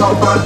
Na na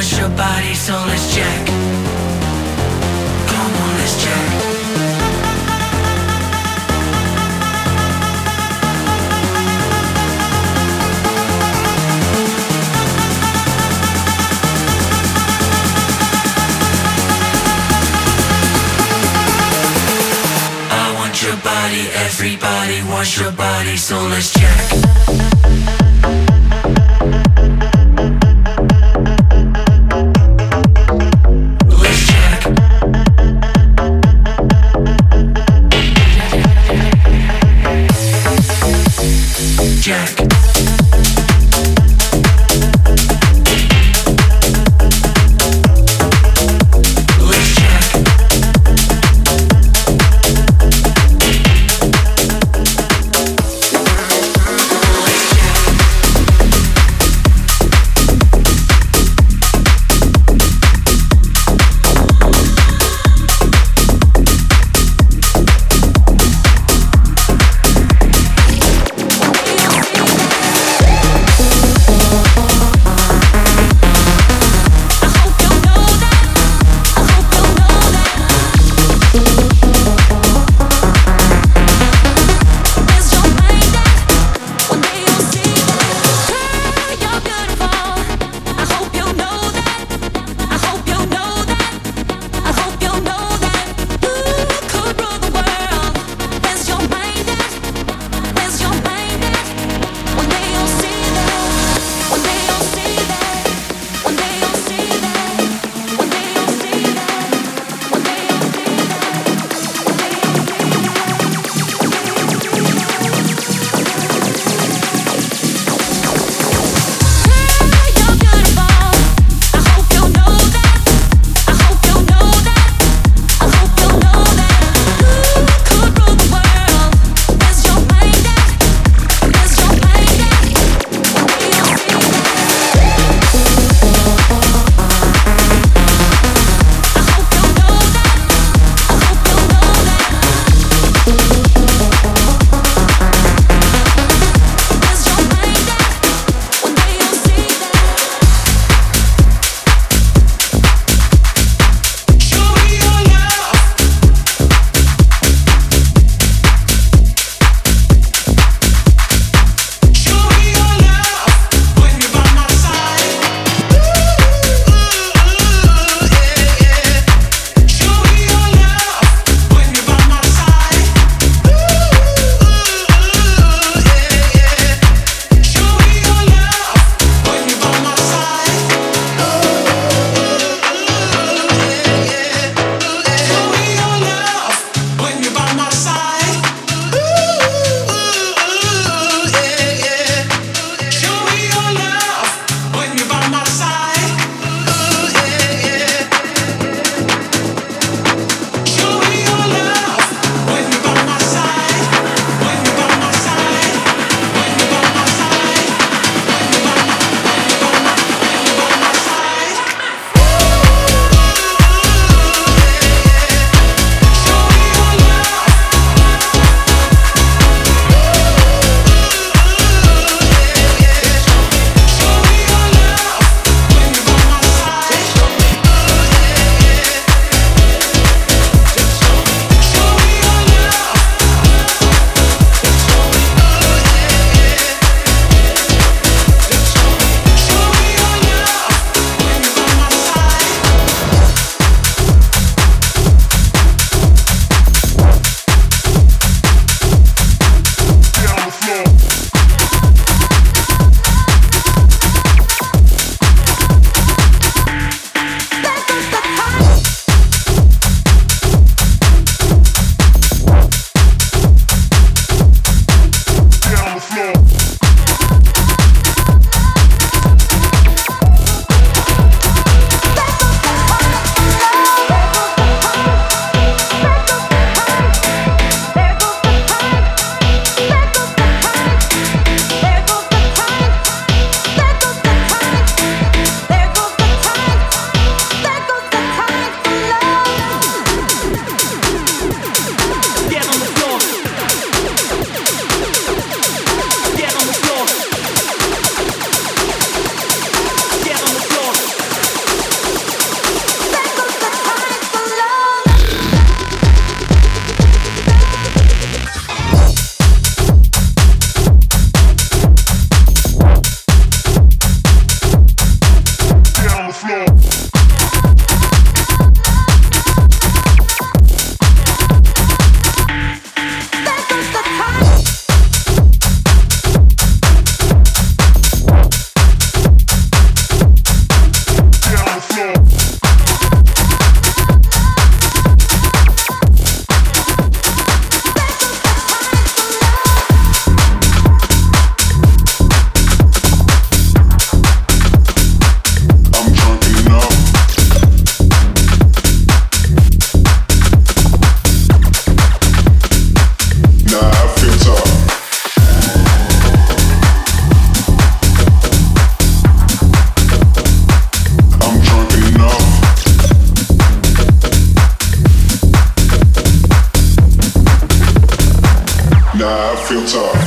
want your body, so let's check. Come on, let's check. your body, everybody wants your body, so let's check. Tough.